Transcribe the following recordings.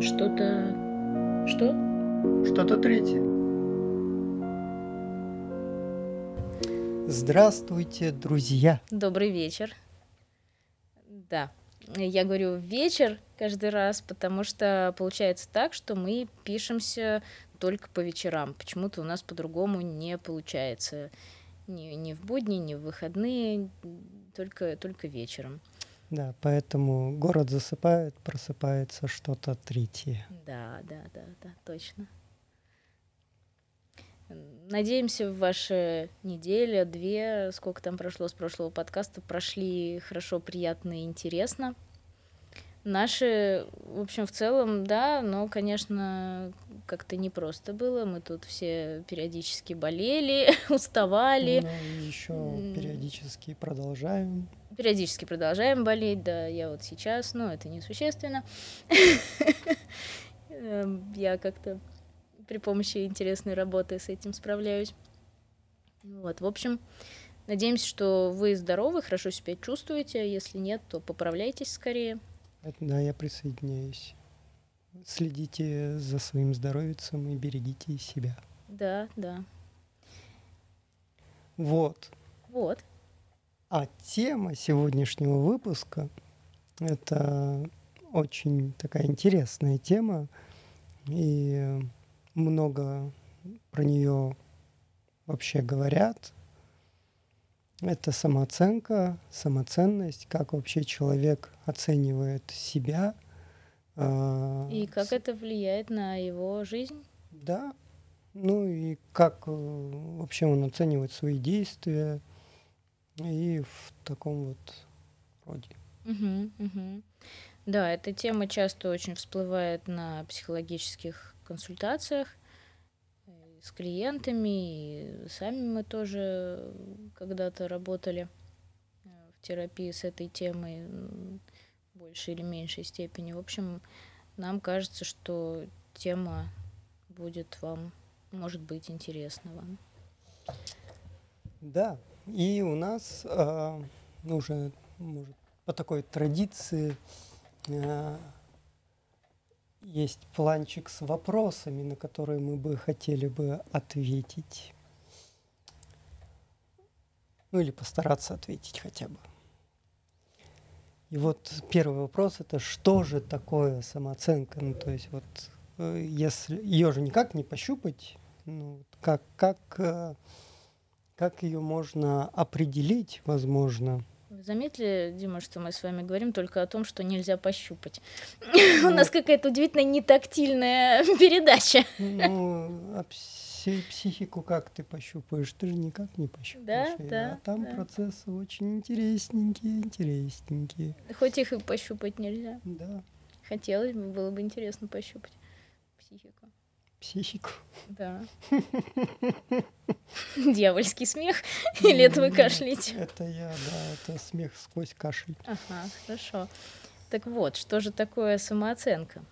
Что-то... Что? Что-то третье. Здравствуйте, друзья. Добрый вечер. Да, я говорю вечер каждый раз, потому что получается так, что мы пишемся только по вечерам. Почему-то у нас по-другому не получается. Ни, ни в будни, ни в выходные, только, только вечером. Да, поэтому город засыпает, просыпается что-то третье. Да, да, да, да, точно. Надеемся, в ваши неделя, две, сколько там прошло с прошлого подкаста, прошли хорошо, приятно и интересно. Наши, в общем, в целом, да, но, конечно, как-то непросто было. Мы тут все периодически болели, уставали. Ну, еще периодически продолжаем. Периодически продолжаем болеть, да, я вот сейчас, но это несущественно. Эм, я как-то при помощи интересной работы с этим справляюсь. Вот, в общем, надеемся, что вы здоровы, хорошо себя чувствуете. Если нет, то поправляйтесь скорее. Да, я присоединяюсь. Следите за своим здоровьем и берегите себя. Да, да. Вот. Вот. А тема сегодняшнего выпуска — это очень такая интересная тема, и много про нее вообще говорят, это самооценка, самоценность, как вообще человек оценивает себя. А, и как это влияет на его жизнь? Да. Ну и как э, вообще он оценивает свои действия и в таком вот роде. Угу, угу. Да, эта тема часто очень всплывает на психологических консультациях с клиентами, и сами мы тоже когда-то работали э, в терапии с этой темой в большей или меньшей степени. В общем, нам кажется, что тема будет вам, может быть, интересна вам. Да, и у нас э, уже, может, по такой традиции э, есть планчик с вопросами, на которые мы бы хотели бы ответить. Ну или постараться ответить хотя бы. И вот первый вопрос это что же такое самооценка? Ну то есть вот э, если ее же никак не пощупать, ну, как, как, э, как ее можно определить, возможно, заметили, Дима, что мы с вами говорим только о том, что нельзя пощупать? У нас какая-то удивительно нетактильная передача. Ну, а психику как ты пощупаешь? Ты же никак не пощупаешь. Да, да. А там процессы очень интересненькие, интересненькие. Хоть их и пощупать нельзя. Да. Хотелось бы, было бы интересно пощупать психику психику. Да. Дьявольский смех? Или это вы кашляете? Это я, да, это смех сквозь кашель. Ага, хорошо. Так вот, что же такое самооценка?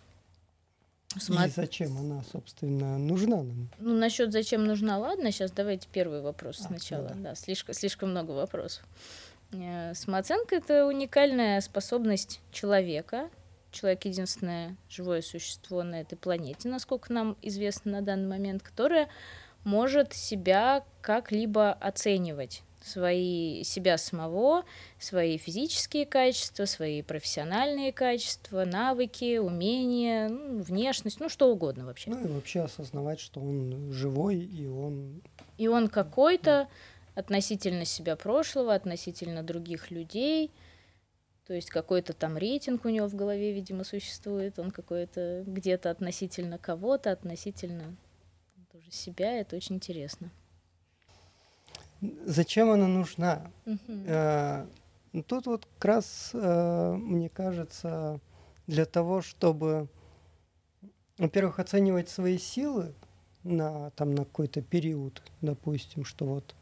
Само... И зачем она, собственно, нужна нам? Ну, насчет зачем нужна, ладно, сейчас давайте первый вопрос а, сначала. Да, да. слишком, слишком много вопросов. Э, самооценка — это уникальная способность человека человек единственное живое существо на этой планете, насколько нам известно на данный момент, которое может себя как-либо оценивать. Свои себя самого, свои физические качества, свои профессиональные качества, навыки, умения, ну, внешность, ну что угодно вообще. Ну и вообще осознавать, что он живой и он и он какой-то относительно себя прошлого, относительно других людей, то есть какой-то там рейтинг у него в голове, видимо, существует, он какой-то где-то относительно кого-то, относительно тоже себя, это очень интересно. Зачем она нужна? Uh-huh. Тут вот как раз, э, мне кажется, для того, чтобы, во-первых, оценивать свои силы на, там, на какой-то период, допустим, что вот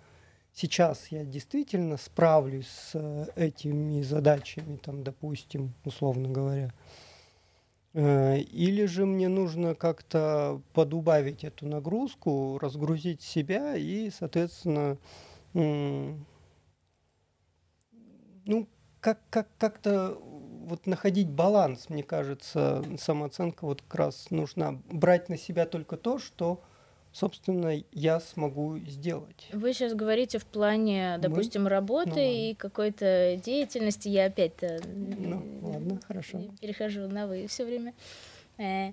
сейчас я действительно справлюсь с э, этими задачами, там, допустим, условно говоря, э, или же мне нужно как-то подубавить эту нагрузку, разгрузить себя и, соответственно, ну, как, как, как-то вот находить баланс, мне кажется, самооценка вот как раз нужна. Брать на себя только то, что собственно, я смогу сделать. Вы сейчас говорите в плане, допустим, Мы? работы ну, и какой-то деятельности. Я опять-то ну, ладно, хорошо. перехожу на вы все время. Э,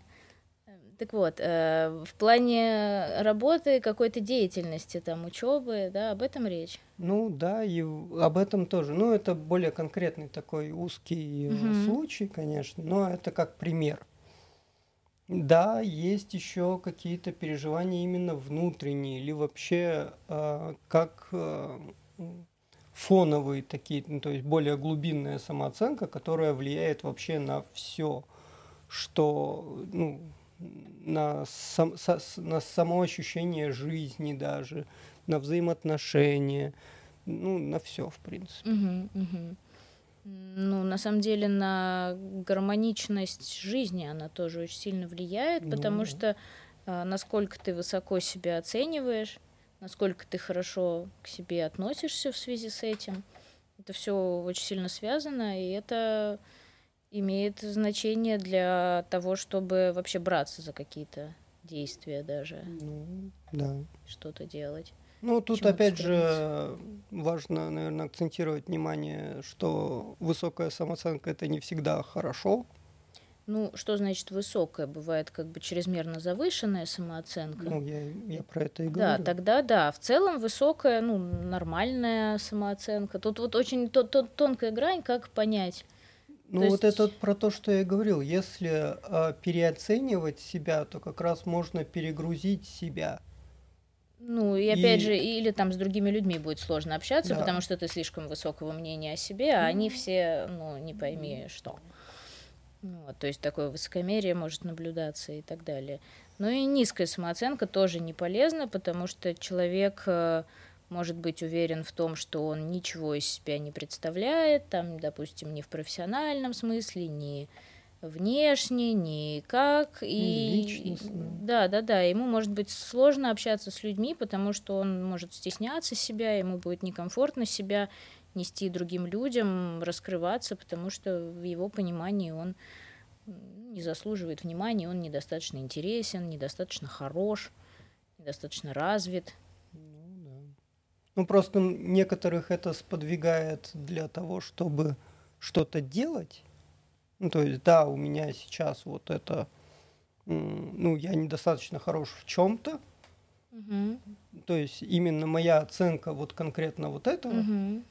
так вот, э, в плане работы, какой-то деятельности, там, учебы, да, об этом речь. Ну да, и об этом тоже. Ну, это более конкретный такой узкий угу. случай, конечно, но это как пример. Да, есть еще какие-то переживания именно внутренние или вообще э, как э, фоновые такие, ну, то есть более глубинная самооценка, которая влияет вообще на все, что ну, на, сам, со, на само жизни даже, на взаимоотношения, ну, на все, в принципе. Угу, угу. Ну, на самом деле, на гармоничность жизни она тоже очень сильно влияет, ну, потому что а, насколько ты высоко себя оцениваешь, насколько ты хорошо к себе относишься в связи с этим, это все очень сильно связано, и это имеет значение для того, чтобы вообще браться за какие-то действия даже. Ну, да. Что-то делать. Ну, тут опять же важно, наверное, акцентировать внимание, что высокая самооценка это не всегда хорошо. Ну, что значит высокая? Бывает как бы чрезмерно завышенная самооценка. Ну, я, я про это и говорю. Да, тогда да. В целом высокая, ну, нормальная самооценка. Тут вот очень то, то, тонкая грань, как понять. Ну, то вот есть... это вот про то, что я говорил. Если э, переоценивать себя, то как раз можно перегрузить себя. Ну, и опять и... же, или там с другими людьми будет сложно общаться, да. потому что ты слишком высокого мнения о себе, а они все, ну, не пойми что. Вот, то есть такое высокомерие может наблюдаться и так далее. Ну и низкая самооценка тоже не полезна, потому что человек э, может быть уверен в том, что он ничего из себя не представляет, там, допустим, ни в профессиональном смысле, ни внешне, никак. И да, да, да. Ему может быть сложно общаться с людьми, потому что он может стесняться себя, ему будет некомфортно себя нести другим людям, раскрываться, потому что в его понимании он не заслуживает внимания, он недостаточно интересен, недостаточно хорош, недостаточно развит. Ну, да. ну просто некоторых это сподвигает для того, чтобы что-то делать, ну, то есть, да, у меня сейчас вот это, ну, я недостаточно хорош в чем-то. Угу. То есть именно моя оценка вот конкретно вот этого. Угу.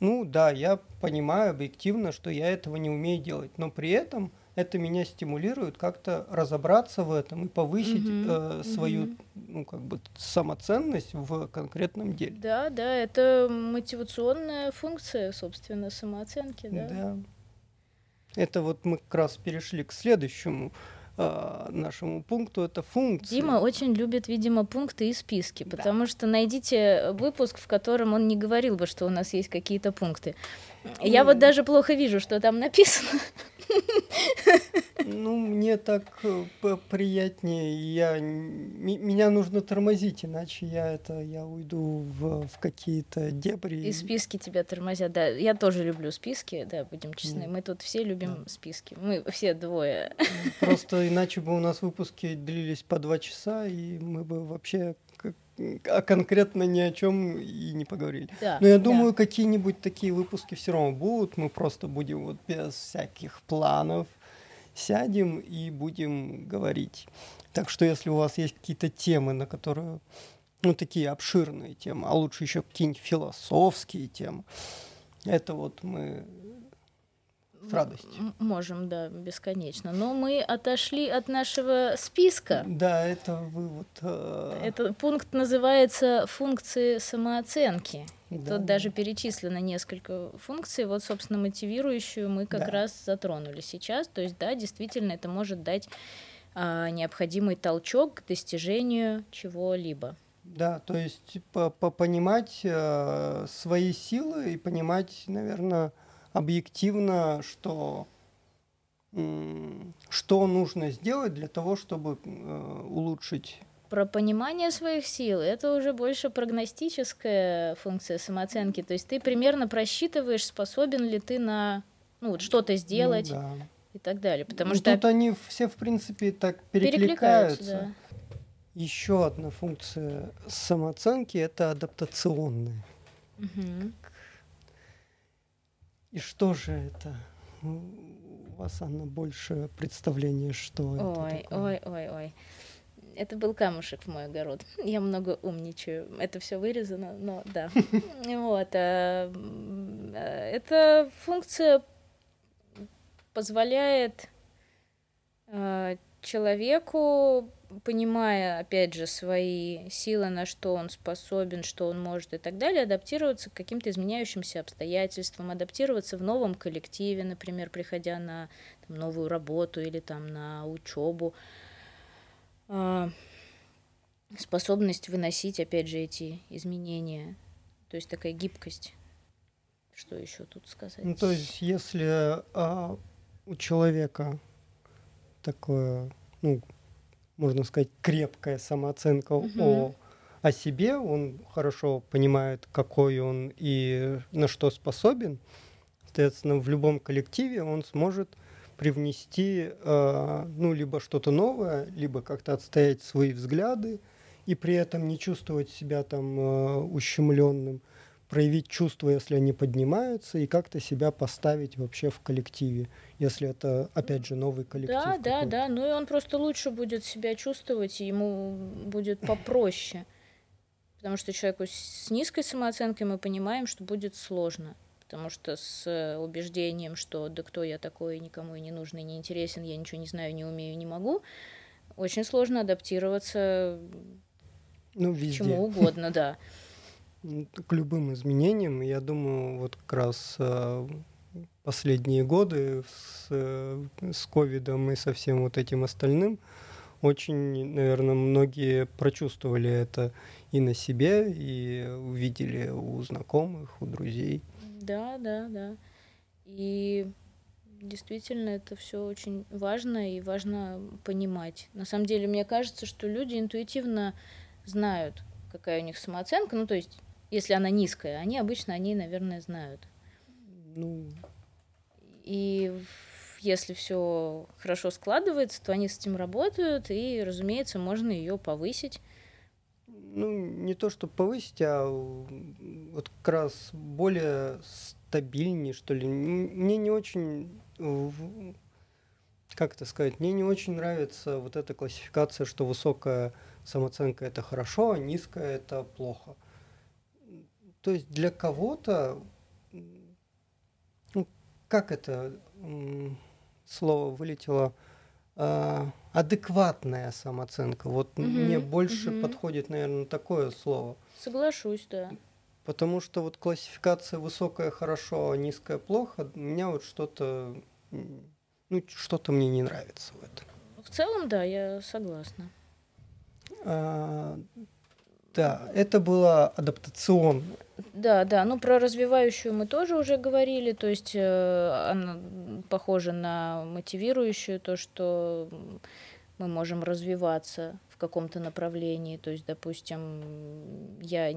Ну да, я понимаю объективно, что я этого не умею делать, но при этом это меня стимулирует как-то разобраться в этом и повысить угу, э, свою, угу. ну как бы самоценность в конкретном деле. Да, да, это мотивационная функция, собственно, самооценки, да. Да. Это вот мы как раз перешли к следующему э, нашему пункту, это функции. Дима очень любит, видимо, пункты и списки, да. потому что найдите выпуск, в котором он не говорил бы, что у нас есть какие-то пункты. Я вот даже плохо вижу, что там написано. Ну, мне так э, приятнее. Я, меня нужно тормозить, иначе я это я уйду в, в какие-то дебри. И списки тебя тормозят, да. Я тоже люблю списки, да, будем честны. Мы тут все любим да. списки. Мы все двое. Просто иначе бы у нас выпуски длились по два часа, и мы бы вообще а конкретно ни о чем и не поговорили. Да, Но я думаю, да. какие-нибудь такие выпуски все равно будут. Мы просто будем вот без всяких планов сядем и будем говорить. Так что если у вас есть какие-то темы, на которые, ну, такие обширные темы, а лучше еще какие-нибудь философские темы, это вот мы с радостью. Можем, да, бесконечно. Но мы отошли от нашего списка. Да, это вывод. Э... Этот пункт называется функции самооценки. И да, тут да. даже перечислено несколько функций. Вот, собственно, мотивирующую мы как да. раз затронули сейчас. То есть, да, действительно, это может дать а, необходимый толчок к достижению чего-либо. Да, то есть по -по понимать э, свои силы и понимать, наверное, объективно, что что нужно сделать для того, чтобы э, улучшить про понимание своих сил это уже больше прогностическая функция самооценки. То есть ты примерно просчитываешь, способен ли ты на ну вот что-то сделать Ну, да. и так далее. Потому Ну, что тут они все, в принципе, так перекликаются, перекликаются. да. Еще одна функция самооценки это адаптационная. Мгм. И что же это? У вас, Анна, больше представления, что это Ой, такое. ой, ой, ой. Это был камушек в мой огород. Я много умничаю. Это все вырезано, но да. Вот. м, э, Эта функция позволяет э, человеку, понимая, опять же, свои силы, на что он способен, что он может и так далее, адаптироваться к каким-то изменяющимся обстоятельствам, адаптироваться в новом коллективе, например, приходя на там, новую работу или там на учебу. А, Способность выносить, опять же, эти изменения. То есть такая гибкость. Что еще тут сказать? Ну, то есть, если а, у человека такое, ну, можно сказать, крепкая самооценка Мгм. о, о себе, он хорошо понимает, какой он и на что способен, соответственно, в любом коллективе он сможет привнести, а, ну, либо что-то новое, либо как-то отстоять свои взгляды, и при этом не чувствовать себя там ущемленным, проявить чувства, если они поднимаются, и как-то себя поставить вообще в коллективе, если это, опять же, новый коллектив. Да, да, какой-то. да. Ну и он просто лучше будет себя чувствовать, и ему будет попроще. Потому что человеку с низкой самооценкой мы понимаем, что будет сложно. Потому что с э, убеждением, что да кто я такой, никому и не нужный, не интересен, я ничего не знаю, не умею, не могу, очень сложно адаптироваться Ну, к везде. чему угодно, да. К любым изменениям. Я думаю, вот как раз э, последние годы с, э, с ковидом и со всем вот этим остальным очень, наверное, многие прочувствовали это и на себе, и увидели у знакомых, у друзей. Да, да, да. И действительно это все очень важно и важно понимать. На самом деле, мне кажется, что люди интуитивно знают, какая у них самооценка. Ну, то есть, если она низкая, они обычно о ней, наверное, знают. Ну, И если все хорошо складывается, то они с этим работают, и, разумеется, можно ее повысить. Ну, не то, что повысить, а вот как раз более стабильнее, что ли. Мне не очень, как это сказать, мне не очень нравится вот эта классификация, что высокая самооценка это хорошо, а низкая это плохо. То есть для кого-то, ну, как это слово вылетело, а, адекватная самооценка. Вот Мгм, мне больше мгм. подходит, наверное, такое слово. Соглашусь, да. Потому что вот классификация высокая хорошо, а низкая плохо, меня вот что-то, ну, что-то мне не нравится в этом. В целом, да, я согласна. А, да, это было адаптационно. Да, да. Ну, про развивающую мы тоже уже говорили. То есть э, она похожа на мотивирующую, то, что мы можем развиваться в каком-то направлении. То есть, допустим, я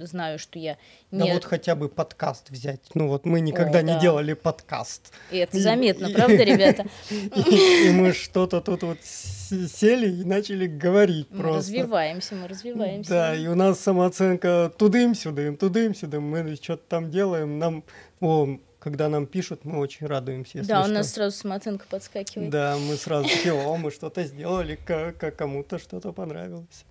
знаю, что я Да не... вот хотя бы подкаст взять. Ну вот мы никогда О, не да. делали подкаст. И это И- заметно, и- правда, ребята? И, и мы что-то тут вот сели и начали говорить Мы просто. развиваемся, мы развиваемся. Да, и у нас самооценка тудым-сюдым, тудым-сюдым. Мы что-то там делаем. Нам, о, когда нам пишут, мы очень радуемся. Да, у что. нас сразу самооценка подскакивает. Да, мы сразу о, мы что-то сделали, ка- ка- кому-то что-то понравилось.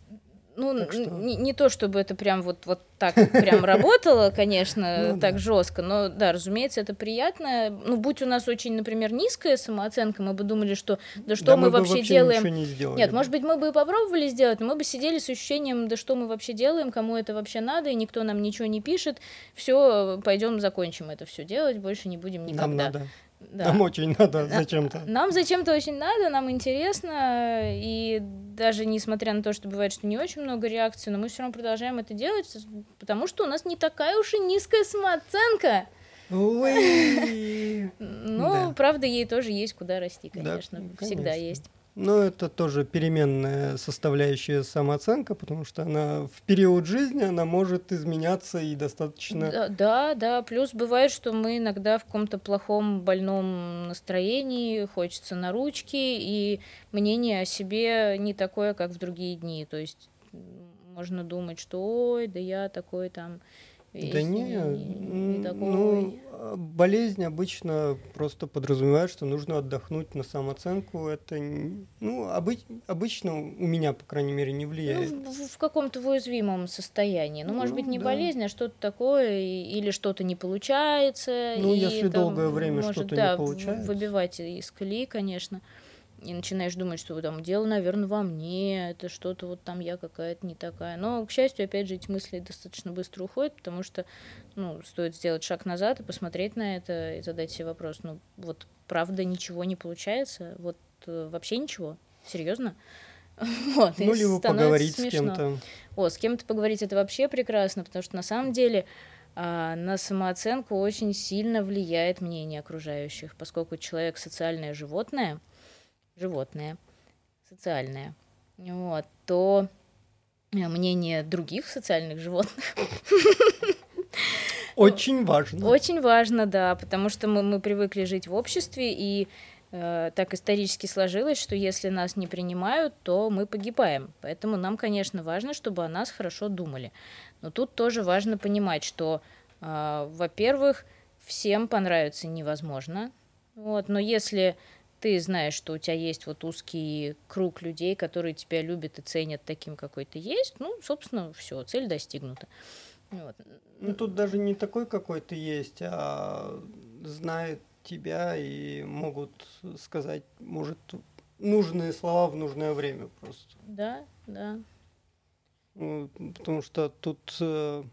Ну, что- не, не то, чтобы это прям вот, вот так прям работало, конечно, Ну так да. жестко, но да, разумеется, это приятно. Ну, будь у нас очень, например, низкая самооценка, мы бы думали, что да что Да мы, бы вообще делаем. ничего не сделали. Нет, бы. может быть, мы бы и попробовали сделать, но мы бы сидели с ощущением, да что мы вообще делаем, кому это вообще надо, и никто нам ничего не пишет. Все, пойдем закончим это все делать, больше не будем никогда. Нам надо. Да. Нам очень надо Да. зачем-то. Нам зачем-то очень надо, нам интересно, и даже несмотря на то, что бывает, что не очень много реакций, но мы все равно продолжаем это делать, потому что у нас не такая уж и низкая самооценка. Да. правда, ей тоже есть куда расти, конечно, ну, всегда есть. Ну, это тоже переменная составляющая самооценка, потому что она в период жизни она может изменяться и достаточно. Да, да, да. Плюс бывает, что мы иногда в каком-то плохом больном настроении, хочется на ручки, и мнение о себе не такое, как в другие дни. То есть можно думать, что ой, да я такой там да не, не, не ну, а болезнь обычно просто подразумевает, что нужно отдохнуть на самооценку. Это, ну, обы, обычно у меня, по крайней мере, не влияет. Ну, в, в каком-то уязвимом состоянии. Ну, может ну, быть, не да. болезнь, а что-то такое, или что-то не получается. Ну, и если там, долгое время что-то да, не получается. выбивать из колеи, конечно и начинаешь думать, что там дело, наверное, во мне, это что-то вот там я какая-то не такая. Но, к счастью, опять же, эти мысли достаточно быстро уходят, потому что, ну, стоит сделать шаг назад и посмотреть на это и задать себе вопрос, ну, вот правда ничего не получается, вот э, вообще ничего, серьезно? Вот, ну, либо поговорить смешно. с кем-то. О, с кем-то поговорить это вообще прекрасно, потому что на самом деле а, на самооценку очень сильно влияет мнение окружающих, поскольку человек социальное животное — животное, социальное, вот, то э, мнение других социальных животных очень важно. Очень важно, да, потому что мы, мы привыкли жить в обществе, и э, так исторически сложилось, что если нас не принимают, то мы погибаем. Поэтому нам, конечно, важно, чтобы о нас хорошо думали. Но тут тоже важно понимать, что, э, во-первых, всем понравится невозможно. Вот, но если ты знаешь, что у тебя есть вот узкий круг людей, которые тебя любят и ценят таким, какой ты есть, ну, собственно, все, цель достигнута. Вот. Ну, тут даже не такой, какой ты есть, а знают тебя и могут сказать, может, нужные слова в нужное время просто. Да, да. Ну, потому что тут э,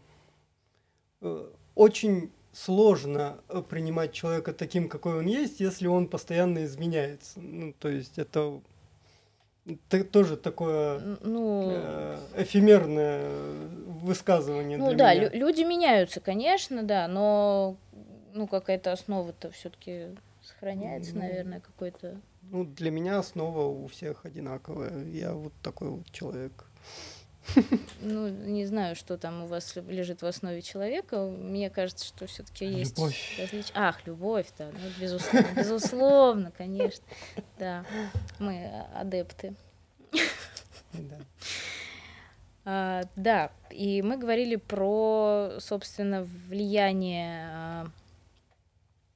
э, очень сложно э, принимать человека таким, какой он есть, если он постоянно изменяется. Ну, то есть это, это тоже такое ну, э, эфемерное высказывание. Ну да, меня. люди меняются, конечно, да, но ну какая-то основа-то все-таки сохраняется, ну, наверное, какой-то. Ну, для меня основа у всех одинаковая. Я вот такой вот человек. Ну, не знаю, что там у вас лежит в основе человека. Мне кажется, что все-таки есть любовь. различия. Ах, любовь, да, ну, безусловно, безусловно, конечно. Да, мы адепты. Да. А, да, и мы говорили про, собственно, влияние а,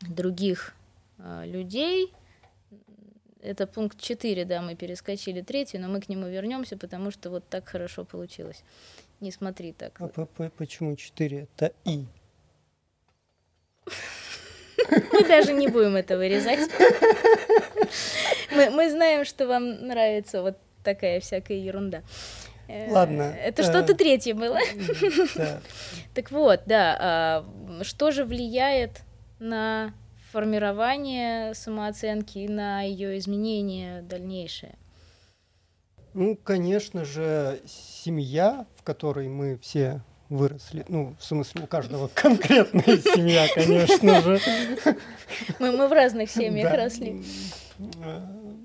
других а, людей это пункт 4, да, мы перескочили третий, но мы к нему вернемся, потому что вот так хорошо получилось. Не смотри так. А почему 4? Это И. Мы даже не будем это вырезать. Мы, мы знаем, что вам нравится вот такая всякая ерунда. Э, Ладно. Это что-то третье было. Так вот, да, а, что же влияет на формирование самооценки и на ее изменение дальнейшее? Ну, конечно же, семья, в которой мы все выросли, ну, в смысле, у каждого конкретная семья, конечно же. Мы, мы в разных семьях росли. Э,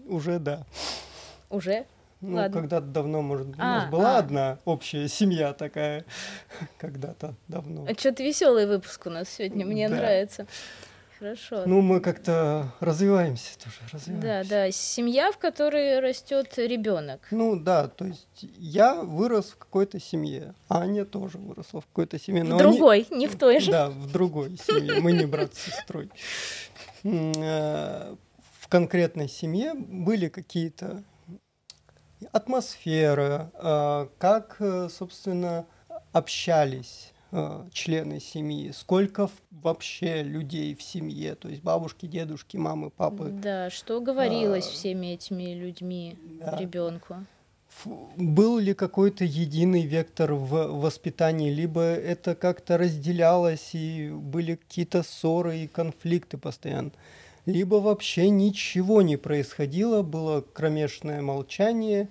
уже да. Уже? Ну, когда-то давно, может, а, у нас была а. одна общая семья такая, когда-то давно. А что-то веселый выпуск у нас сегодня, мне да. нравится. Хорошо. Ну, мы как-то развиваемся тоже, развиваемся. Да, да, семья, в которой растет ребенок. Ну да, то есть я вырос в какой-то семье, а Аня тоже выросла в какой-то семье. Но в другой, они... не в той же. Да, в другой семье. Мы не брат с сестрой. Э, в конкретной семье были какие-то атмосферы, э, как, э, собственно, общались члены семьи, сколько вообще людей в семье, то есть бабушки, дедушки, мамы, папы. Да, что говорилось а, всеми этими людьми да. ребенку? Был ли какой-то единый вектор в воспитании, либо это как-то разделялось и были какие-то ссоры и конфликты постоянно, либо вообще ничего не происходило, было кромешное молчание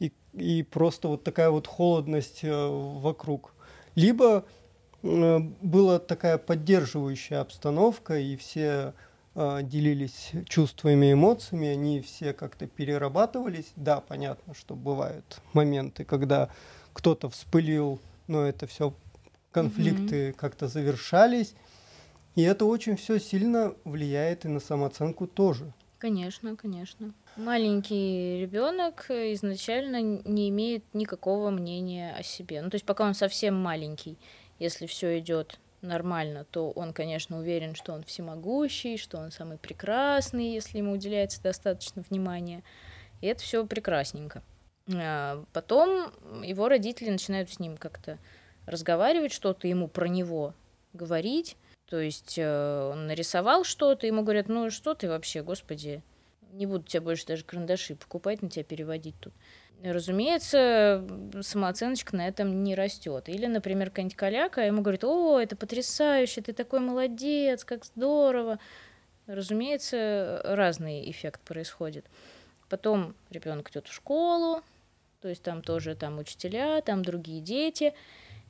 и, и просто вот такая вот холодность э, вокруг. Либо была такая поддерживающая обстановка, и все э, делились чувствами, эмоциями, они все как-то перерабатывались. Да, понятно, что бывают моменты, когда кто-то вспылил, но это все конфликты mm-hmm. как-то завершались. И это очень все сильно влияет и на самооценку тоже. Конечно, конечно. Маленький ребенок изначально не имеет никакого мнения о себе. Ну, то есть пока он совсем маленький, если все идет нормально, то он, конечно, уверен, что он всемогущий, что он самый прекрасный, если ему уделяется достаточно внимания. И это все прекрасненько. А потом его родители начинают с ним как-то разговаривать, что-то ему про него говорить. То есть э, он нарисовал что-то, ему говорят, ну что ты вообще, господи, не буду тебе больше даже карандаши покупать, на тебя переводить тут. Разумеется, самооценочка на этом не растет. Или, например, какая-нибудь коляка ему говорит, о, это потрясающе, ты такой молодец, как здорово. Разумеется, разный эффект происходит. Потом ребенок идет в школу, то есть там тоже там учителя, там другие дети.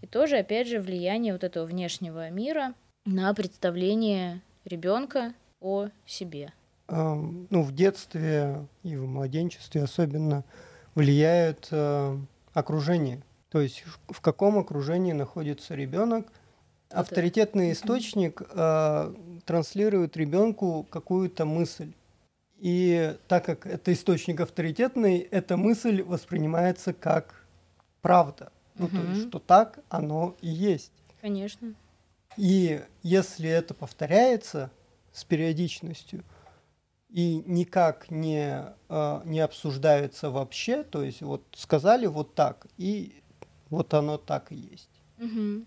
И тоже, опять же, влияние вот этого внешнего мира на представление ребенка о себе. Ну, в детстве и в младенчестве особенно влияет э, окружение. То есть в каком окружении находится ребенок. Авторитетный источник э, транслирует ребенку какую-то мысль. И так как это источник авторитетный, эта мысль воспринимается как правда. Ну, угу. то есть, что так оно и есть. Конечно. И если это повторяется с периодичностью и никак не, э, не обсуждается вообще, то есть вот сказали вот так, и вот оно так и есть. Угу.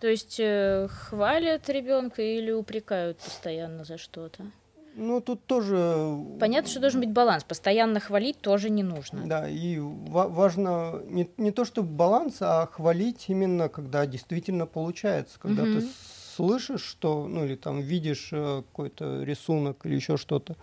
То есть э, хвалят ребенка или упрекают постоянно за что-то? Ну, тут тоже... Понятно, что должен быть баланс. Постоянно хвалить тоже не нужно. Да, и ва- важно не, не то, чтобы баланс, а хвалить именно, когда действительно получается. Когда угу. ты слышишь, что, ну, или там видишь э, какой-то рисунок или еще что-то.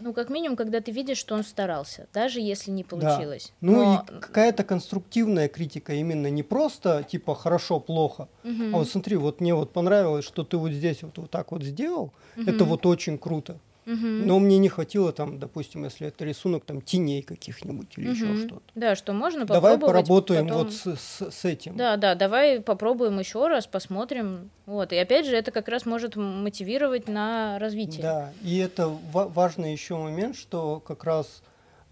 Ну, как минимум, когда ты видишь, что он старался, даже если не получилось. Да. Ну Но... и какая-то конструктивная критика именно не просто типа хорошо, плохо, угу. а вот смотри, вот мне вот понравилось, что ты вот здесь вот, вот так вот сделал, угу. это вот очень круто. Угу. Но мне не хватило там, допустим, если это рисунок там теней каких-нибудь или угу. еще что-то. Да, что можно попробовать. Давай поработаем потом... вот с, с, с этим. Да, да, давай попробуем еще раз, посмотрим. Вот. И опять же, это как раз может мотивировать на развитие. Да, и это ва- важный еще момент, что как раз,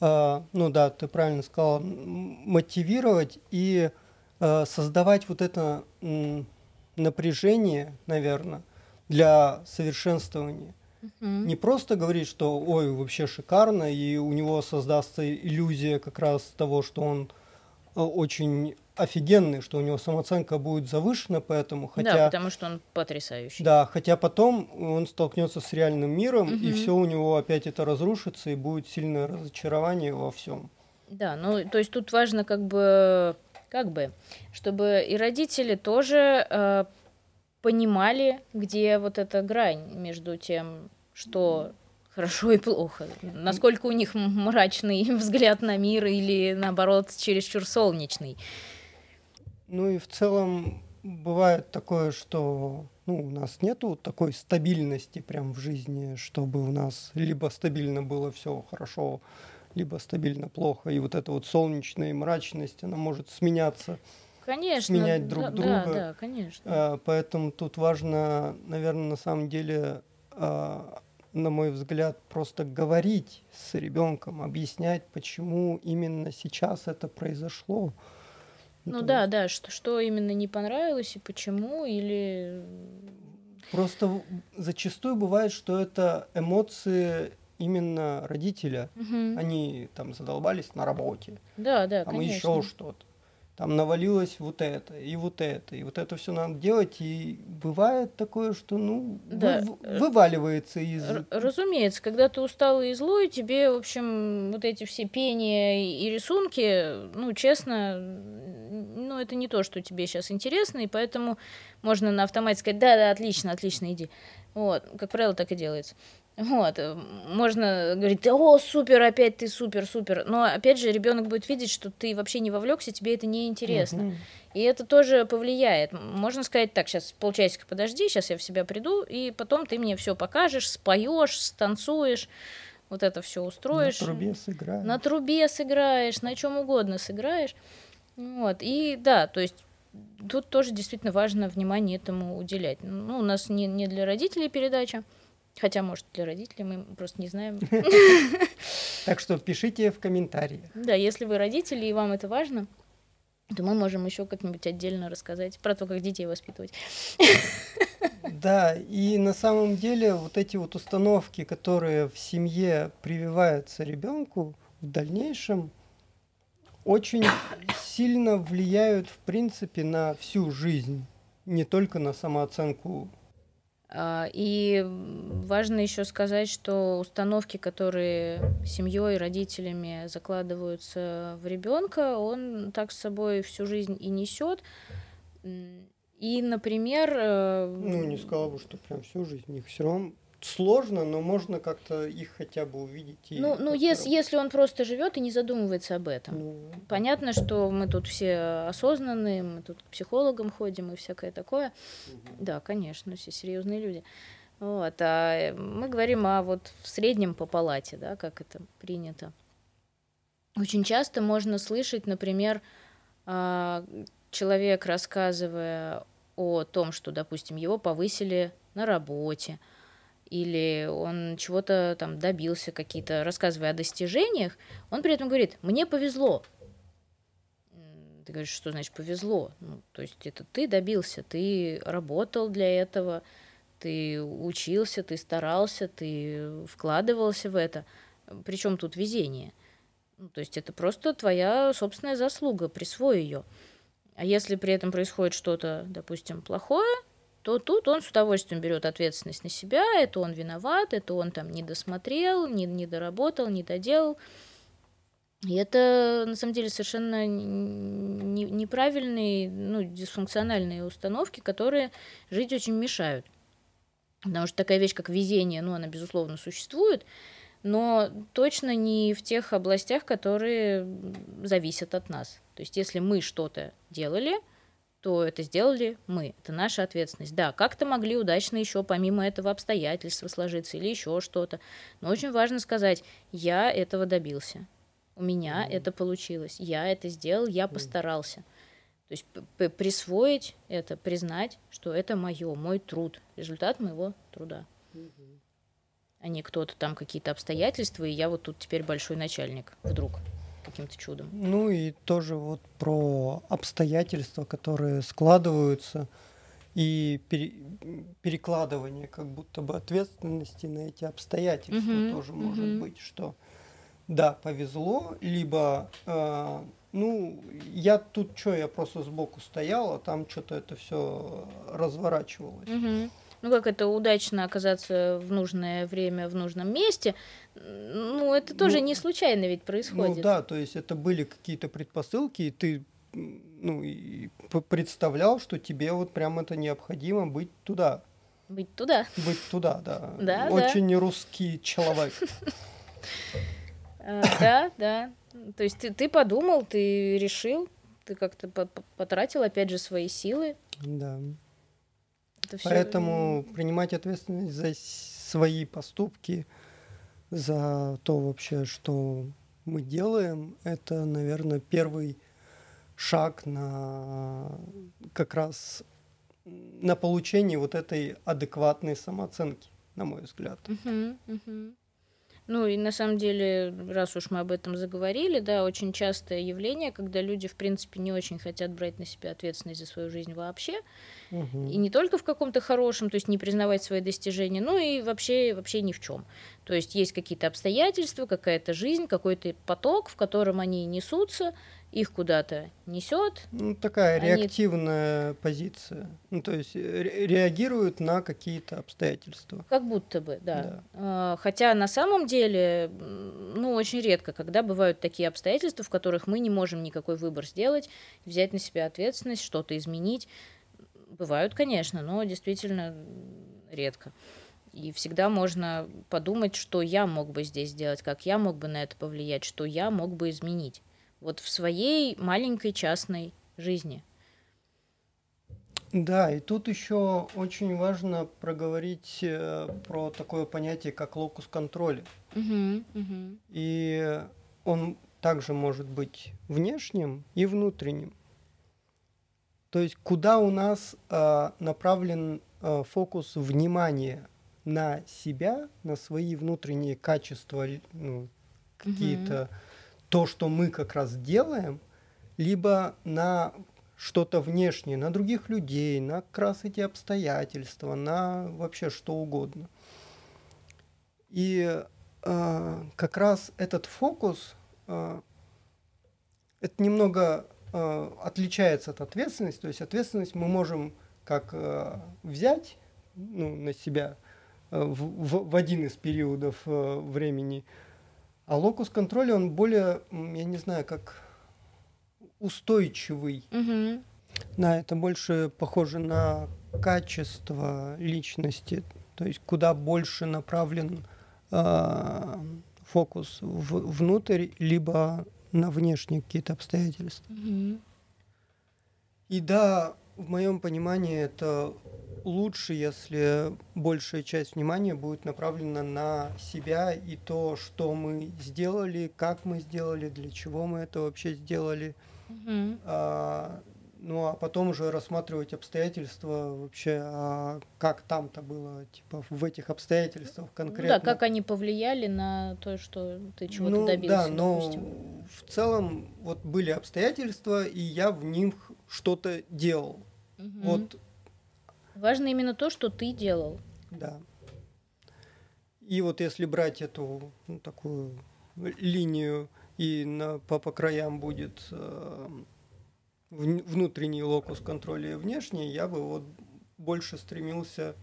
э, ну да, ты правильно сказал, мотивировать и э, создавать вот это э, напряжение, наверное, для совершенствования. Не просто говорить, что ой, вообще шикарно, и у него создастся иллюзия как раз того, что он э, очень офигенный, что у него самооценка будет завышена, поэтому хотя... Да, потому что он потрясающий. Да, хотя потом он столкнется с реальным миром, угу. и все у него опять это разрушится, и будет сильное разочарование во всем. Да, ну то есть тут важно как бы, как бы, чтобы и родители тоже э, понимали, где вот эта грань между тем, что хорошо и плохо. Насколько у них мрачный взгляд на мир или, наоборот, чересчур солнечный. Ну и в целом бывает такое, что ну, у нас нету такой стабильности прям в жизни, чтобы у нас либо стабильно было все хорошо, либо стабильно плохо. И вот эта вот солнечная мрачность, она может сменяться Конечно. сменять друг да, друга. Да, да, конечно. А, поэтому тут важно, наверное, на самом деле, а, на мой взгляд, просто говорить с ребенком, объяснять, почему именно сейчас это произошло. Ну, ну да, есть... да, что, что именно не понравилось и почему, или... Просто зачастую бывает, что это эмоции именно родителя. Угу. Они там задолбались на работе. Да, да, там конечно. еще что-то там навалилось вот это, и вот это, и вот это все надо делать, и бывает такое, что, ну, да. вы, вываливается из... Разумеется, когда ты устал и злой, тебе, в общем, вот эти все пения и рисунки, ну, честно, ну, это не то, что тебе сейчас интересно, и поэтому можно на автомате сказать, да-да, отлично, отлично, иди. Вот, как правило, так и делается. Вот, э, можно говорить, о, супер, опять ты супер, супер. Но опять же, ребенок будет видеть, что ты вообще не вовлекся, тебе это не интересно. Uh-huh. И это тоже повлияет. Можно сказать так, сейчас полчасика подожди, сейчас я в себя приду, и потом ты мне все покажешь, споешь, станцуешь, вот это все устроишь. На трубе сыграешь. На трубе сыграешь, на чем угодно сыграешь. Вот. И да, то есть тут тоже действительно важно внимание этому уделять. Ну, у нас не, не для родителей передача, Хотя, может, для родителей мы просто не знаем. Так что пишите в комментариях. Да, если вы родители и вам это важно, то мы можем еще как-нибудь отдельно рассказать про то, как детей воспитывать. Да, и на самом деле вот эти вот установки, которые в семье прививаются ребенку в дальнейшем, очень сильно влияют, в принципе, на всю жизнь, не только на самооценку и важно еще сказать, что установки, которые семьей, родителями закладываются в ребенка, он так с собой всю жизнь и несет. И, например... Э, ну, не сказала бы, что прям всю жизнь. Их все равно сложно, но можно как-то их хотя бы увидеть. И ну, ну если, если он просто живет и не задумывается об этом. Ну, Понятно, что мы тут все осознанные, мы тут к психологам ходим и всякое такое. Угу. Да, конечно, все серьезные люди. Вот, а мы говорим о вот в среднем по палате, да, как это принято. Очень часто можно слышать, например, а, человек, рассказывая о том, что, допустим, его повысили на работе, или он чего-то там добился, какие-то, рассказывая о достижениях, он при этом говорит, мне повезло. Ты говоришь, что значит повезло? Ну, то есть это ты добился, ты работал для этого, ты учился, ты старался, ты вкладывался в это. Причем тут везение? Ну, то есть это просто твоя собственная заслуга, присвой ее. А если при этом происходит что-то, допустим, плохое, то тут он с удовольствием берет ответственность на себя, это он виноват, это он там не досмотрел, не, не доработал, не доделал. И это на самом деле совершенно не, неправильные, ну, дисфункциональные установки, которые жить очень мешают. Потому что такая вещь, как везение, ну, она, безусловно, существует, но точно не в тех областях, которые зависят от нас. То есть, если мы что-то делали, то это сделали мы. Это наша ответственность. Да, как-то могли удачно еще помимо этого обстоятельства сложиться или еще что-то. Но очень важно сказать, я этого добился. У меня mm-hmm. это получилось. Я это сделал, я mm-hmm. постарался. То есть присвоить это, признать, что это мое, мой труд, результат моего труда. Mm-hmm. А не кто-то там какие-то обстоятельства, и я вот тут теперь большой начальник вдруг каким-то чудом. Ну и тоже вот про обстоятельства, которые складываются, и пере, перекладывание как будто бы ответственности на эти обстоятельства угу, тоже угу. может быть, что да, повезло, либо э, ну, я тут что, я просто сбоку стоял, а там что-то это все разворачивалось. Угу ну как это удачно оказаться в нужное время в нужном месте, ну это тоже ну, не случайно ведь происходит. Ну да, то есть это были какие-то предпосылки, и ты ну, и представлял, что тебе вот прям это необходимо быть туда. Быть туда. Быть туда, да. Да, Очень да. русский человек. А, да, да. То есть ты, ты подумал, ты решил, ты как-то потратил опять же свои силы. Да. Это все... Поэтому принимать ответственность за свои поступки, за то вообще, что мы делаем, это, наверное, первый шаг на как раз на получение вот этой адекватной самооценки, на мой взгляд. Uh-huh, uh-huh. Ну и на самом деле, раз уж мы об этом заговорили, да, очень частое явление, когда люди, в принципе, не очень хотят брать на себя ответственность за свою жизнь вообще, угу. и не только в каком-то хорошем, то есть не признавать свои достижения, ну и вообще, вообще ни в чем. То есть есть какие-то обстоятельства, какая-то жизнь, какой-то поток, в котором они несутся, их куда-то несет. Ну, такая они... реактивная позиция. Ну, то есть ре- реагируют на какие-то обстоятельства. Как будто бы, да. да. А, хотя на самом деле, ну, очень редко, когда бывают такие обстоятельства, в которых мы не можем никакой выбор сделать, взять на себя ответственность, что-то изменить. Бывают, конечно, но действительно редко. И всегда можно подумать, что я мог бы здесь сделать, как я мог бы на это повлиять, что я мог бы изменить. Вот в своей маленькой частной жизни. Да, и тут еще очень важно проговорить э, про такое понятие, как локус контроля. Угу, угу. И он также может быть внешним и внутренним. То есть куда у нас э, направлен э, фокус внимания на себя, на свои внутренние качества, ну, какие-то угу. То, что мы как раз делаем, либо на что-то внешнее, на других людей, на как раз эти обстоятельства, на вообще что угодно. И э, как раз этот фокус, э, это немного э, отличается от ответственности. То есть ответственность мы можем как э, взять ну, на себя э, в, в, в один из периодов э, времени, а локус контроля, он более, я не знаю, как устойчивый. Угу. Да, это больше похоже на качество личности, то есть куда больше направлен э, фокус в, внутрь, либо на внешние какие-то обстоятельства. Угу. И да, в моем понимании это лучше, если большая часть внимания будет направлена на себя и то, что мы сделали, как мы сделали, для чего мы это вообще сделали. Угу. А, ну а потом уже рассматривать обстоятельства вообще, а как там-то было, типа в этих обстоятельствах конкретно. Ну да, как они повлияли на то, что ты чего-то ну, добился, да, но допустим. в целом вот были обстоятельства, и я в них что-то делал. Угу. Вот. Важно именно то, что ты делал. Да. И вот если брать эту ну, такую линию и на, по, по краям будет э, внутренний локус контроля и внешний, я бы вот больше стремился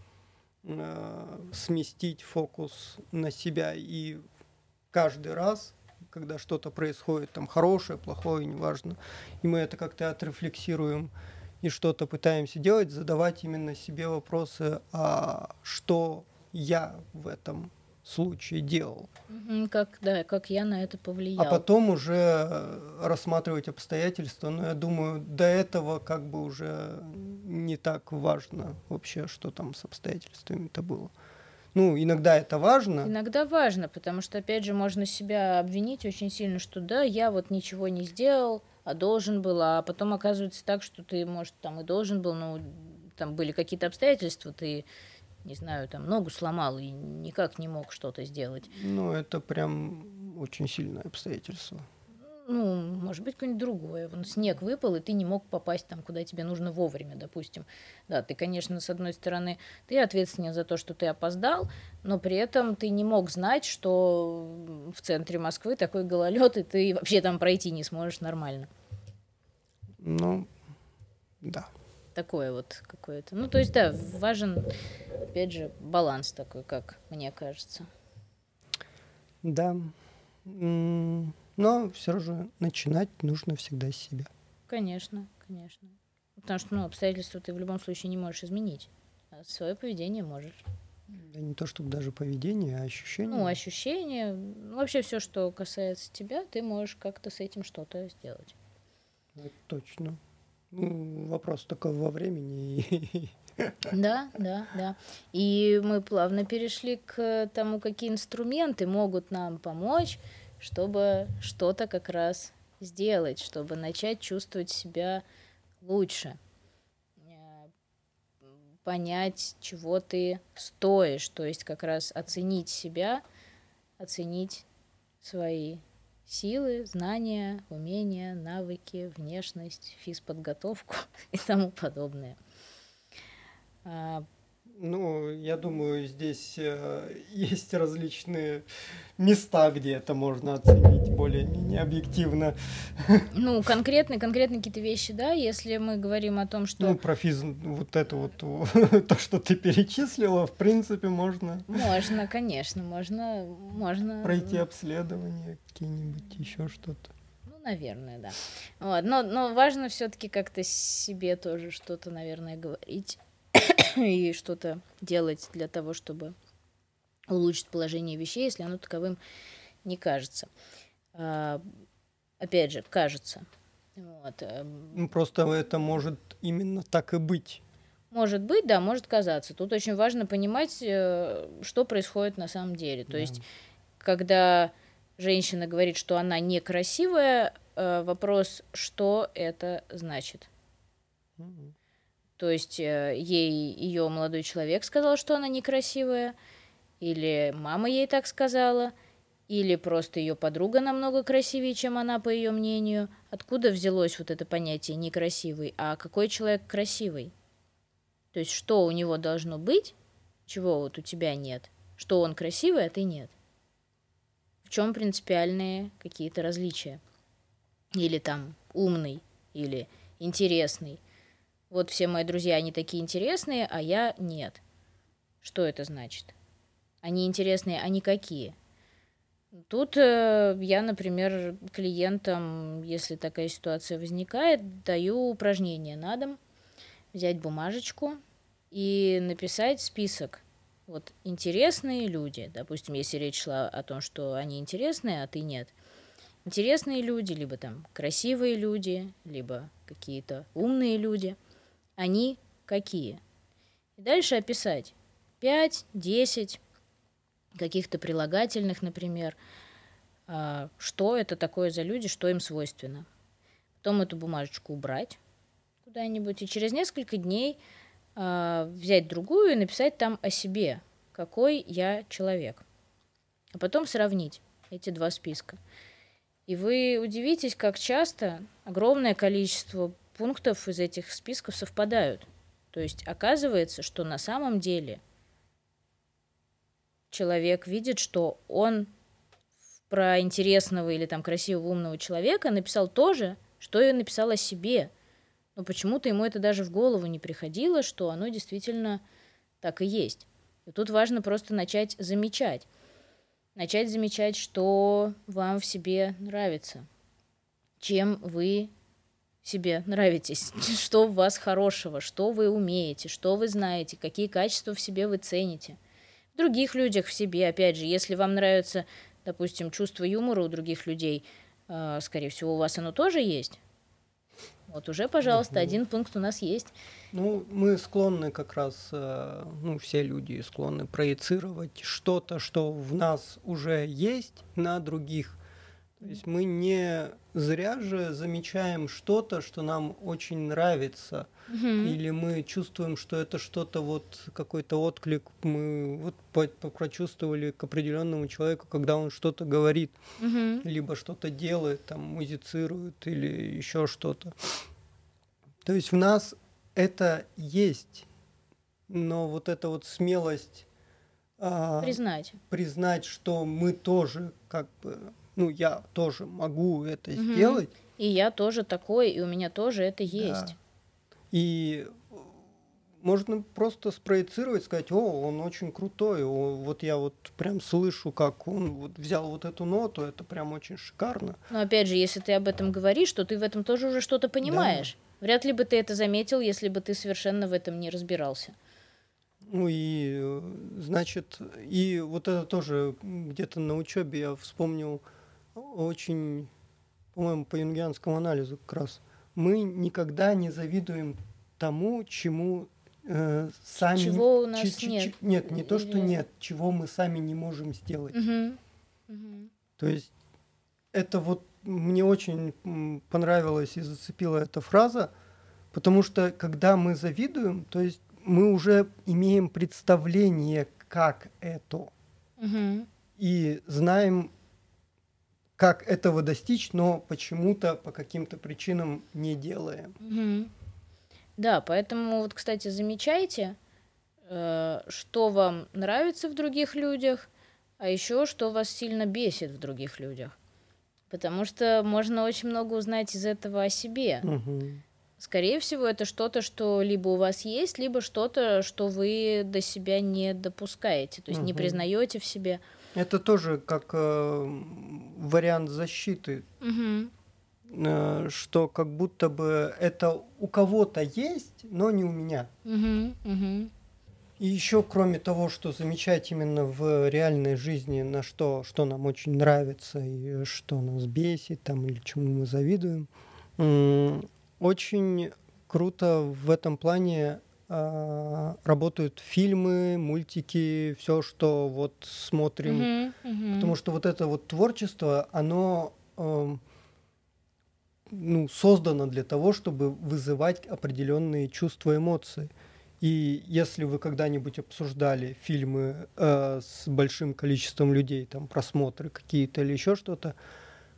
э, сместить фокус на себя и каждый раз, когда что-то происходит, там хорошее, плохое, неважно, и мы это как-то отрефлексируем и что-то пытаемся делать, задавать именно себе вопросы, а что я в этом случае делал. Как, да, как я на это повлиял. А потом уже э, рассматривать обстоятельства. Но я думаю, до этого как бы уже не так важно вообще, что там с обстоятельствами-то было. Ну, иногда это важно. Иногда важно, потому что, опять же, можно себя обвинить очень сильно, что да, я вот ничего не сделал, а должен был, а потом оказывается так, что ты, может, там и должен был, но там были какие-то обстоятельства, ты не знаю, там ногу сломал и никак не мог что-то сделать. Ну, это прям очень сильное обстоятельство. Ну, может быть, какое-нибудь другое. Вон снег выпал, и ты не мог попасть там, куда тебе нужно вовремя, допустим. Да, ты, конечно, с одной стороны, ты ответственен за то, что ты опоздал, но при этом ты не мог знать, что в центре Москвы такой гололед, и ты вообще там пройти не сможешь нормально. Ну, да такое вот какое-то. Ну, то есть, да, важен, опять же, баланс такой, как мне кажется. Да. Но все же начинать нужно всегда с себя. Конечно, конечно. Потому что, ну, обстоятельства ты в любом случае не можешь изменить. А свое поведение можешь. Да не то, чтобы даже поведение, а ощущение. Ну, ощущение. Ну, вообще все, что касается тебя, ты можешь как-то с этим что-то сделать. Это точно. Вопрос только во времени. Да, да, да. И мы плавно перешли к тому, какие инструменты могут нам помочь, чтобы что-то как раз сделать, чтобы начать чувствовать себя лучше, э, понять, чего ты стоишь, то есть как раз оценить себя, оценить свои силы, знания, умения, навыки, внешность, физподготовку и тому подобное. Ну, я думаю, здесь э, есть различные места, где это можно оценить более-менее объективно. Ну, конкретные, конкретные какие-то вещи, да, если мы говорим о том, что... Ну, про физ... вот это вот, то, что ты перечислила, в принципе, можно... Можно, конечно, можно... можно... Пройти обследование, какие-нибудь еще что-то. Ну, наверное, да. Вот. Но, но важно все-таки как-то себе тоже что-то, наверное, говорить и что-то делать для того, чтобы улучшит положение вещей, если оно таковым не кажется. А, опять же, кажется. Вот. Эм. Ну, просто это может именно так и быть. Может быть, да, может казаться. Тут очень важно понимать, э, что происходит на самом деле. То да. есть, когда женщина говорит, что она некрасивая, э, вопрос, что это значит. Угу. То есть э, ей ее молодой человек сказал, что она некрасивая, или мама ей так сказала, или просто ее подруга намного красивее, чем она, по ее мнению. Откуда взялось вот это понятие некрасивый, а какой человек красивый? То есть что у него должно быть, чего вот у тебя нет, что он красивый, а ты нет. В чем принципиальные какие-то различия? Или там умный, или интересный. Вот все мои друзья, они такие интересные, а я нет. Что это значит? Они интересные, они какие? Тут э, я, например, клиентам, если такая ситуация возникает, даю упражнение на дом, взять бумажечку и написать список. Вот интересные люди, допустим, если речь шла о том, что они интересные, а ты нет. Интересные люди, либо там красивые люди, либо какие-то умные люди – они какие. И дальше описать 5, 10 каких-то прилагательных, например, а, что это такое за люди, что им свойственно. Потом эту бумажечку убрать куда-нибудь и через несколько дней а, взять другую и написать там о себе, какой я человек. А потом сравнить эти два списка. И вы удивитесь, как часто огромное количество пунктов из этих списков совпадают. То есть оказывается, что на самом деле человек видит, что он про интересного или там красивого умного человека написал то же, что и написал о себе. Но почему-то ему это даже в голову не приходило, что оно действительно так и есть. И тут важно просто начать замечать. Начать замечать, что вам в себе нравится, чем вы себе нравитесь, что в вас хорошего, что вы умеете, что вы знаете, какие качества в себе вы цените. В других людях в себе, опять же, если вам нравится, допустим, чувство юмора у других людей, э, скорее всего, у вас оно тоже есть. Вот уже, пожалуйста, один пункт у нас есть. Ну, мы склонны как раз, э, ну, все люди склонны проецировать что-то, что в нас уже есть на других. То есть мы не зря же замечаем что-то, что нам очень нравится, угу. или мы чувствуем, что это что-то вот какой-то отклик мы вот прочувствовали к определенному человеку, когда он что-то говорит, угу. либо что-то делает, там музицирует или еще что-то. То есть в нас это есть, но вот эта вот смелость а, признать, признать, что мы тоже как бы ну, я тоже могу это угу. сделать. И я тоже такой, и у меня тоже это есть. Да. И можно просто спроецировать, сказать, о, он очень крутой, о, вот я вот прям слышу, как он вот взял вот эту ноту, это прям очень шикарно. Но опять же, если ты об этом говоришь, то ты в этом тоже уже что-то понимаешь. Да. Вряд ли бы ты это заметил, если бы ты совершенно в этом не разбирался. Ну и, значит, и вот это тоже где-то на учебе я вспомнил, очень, по-моему, по юнгианскому анализу как раз, мы никогда не завидуем тому, чему э, сами... Чего у нас ч- нет. нет, не то, что нет, чего мы сами не можем сделать. Угу. Угу. То есть это вот мне очень понравилась и зацепила эта фраза, потому что когда мы завидуем, то есть мы уже имеем представление, как это, угу. и знаем как этого достичь, но почему-то по каким-то причинам не делаем. Угу. Да, поэтому вот, кстати, замечайте, э, что вам нравится в других людях, а еще что вас сильно бесит в других людях. Потому что можно очень много узнать из этого о себе. Угу. Скорее всего, это что-то, что либо у вас есть, либо что-то, что вы до себя не допускаете, то есть угу. не признаете в себе. Это тоже как э, вариант защиты, угу. э, что как будто бы это у кого-то есть, но не у меня. Угу, угу. И еще, кроме того, что замечать именно в реальной жизни, на что, что нам очень нравится и что нас бесит, там, или чему мы завидуем, очень круто в этом плане э, работают фильмы, мультики, все, что вот смотрим. Mm-hmm, mm-hmm. Потому что вот это вот творчество, оно э, ну, создано для того, чтобы вызывать определенные чувства, эмоции. И если вы когда-нибудь обсуждали фильмы э, с большим количеством людей, там просмотры какие-то или еще что-то,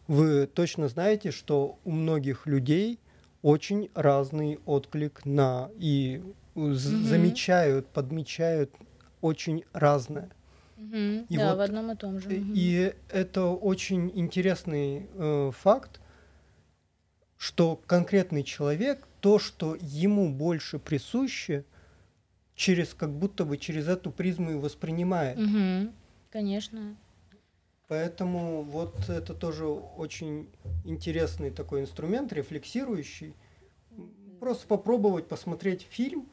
вы точно знаете, что у многих людей очень разный отклик на и замечают, подмечают очень разное. Mm-hmm. И да, вот, в одном и том же. Mm-hmm. И это очень интересный э, факт, что конкретный человек то, что ему больше присуще, через как будто бы через эту призму и воспринимает. Mm-hmm. Конечно. Поэтому вот это тоже очень интересный такой инструмент, рефлексирующий. Просто попробовать посмотреть фильм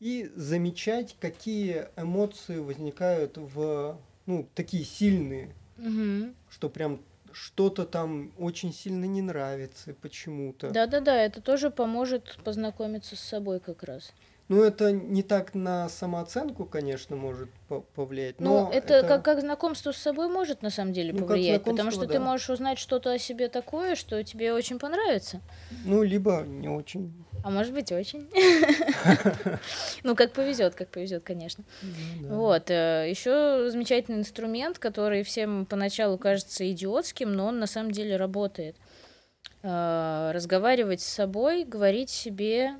и замечать, какие эмоции возникают в, ну, такие сильные, угу. что прям что-то там очень сильно не нравится почему-то. Да-да-да, это тоже поможет познакомиться с собой как раз. Ну, это не так на самооценку, конечно, может повлиять. Но ну, это, это... Как, как знакомство с собой может на самом деле ну, повлиять, потому что да. ты можешь узнать что-то о себе такое, что тебе очень понравится. Ну, либо не очень. А может быть, очень. Ну, как повезет, как повезет, конечно. Ну вот. Э, Еще замечательный инструмент, который всем поначалу кажется идиотским, но он на самом деле работает. Э, разговаривать с собой, говорить себе